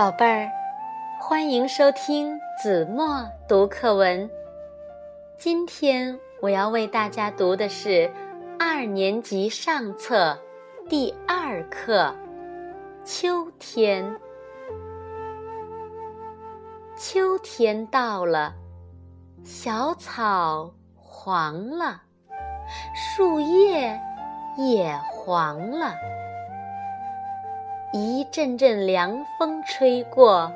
宝贝儿，欢迎收听子墨读课文。今天我要为大家读的是二年级上册第二课《秋天》。秋天到了，小草黄了，树叶也黄了。一阵阵凉风吹过，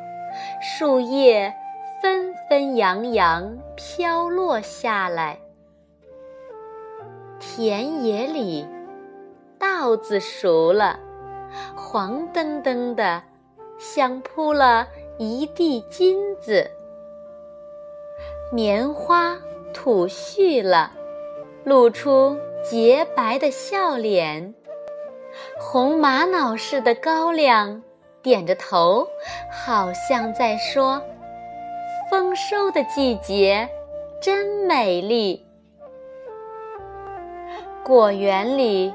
树叶纷纷扬扬飘落下来。田野里，稻子熟了，黄澄澄的，像铺了一地金子。棉花吐絮了，露出洁白的笑脸。红玛瑙似的高粱，点着头，好像在说：“丰收的季节真美丽。”果园里，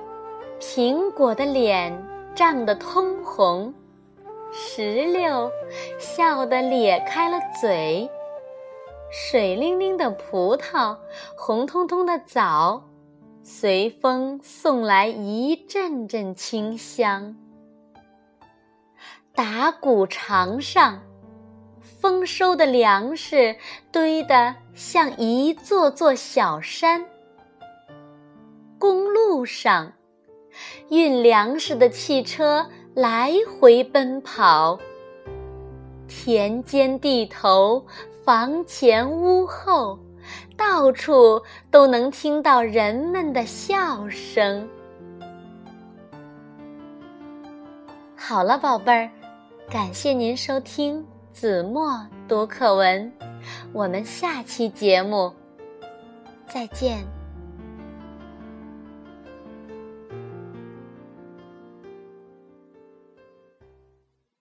苹果的脸涨得通红，石榴笑得咧开了嘴，水灵灵的葡萄，红彤彤的枣。随风送来一阵阵清香，打谷场上，丰收的粮食堆得像一座座小山。公路上，运粮食的汽车来回奔跑。田间地头，房前屋后。到处都能听到人们的笑声。好了，宝贝儿，感谢您收听子墨读课文，我们下期节目再见。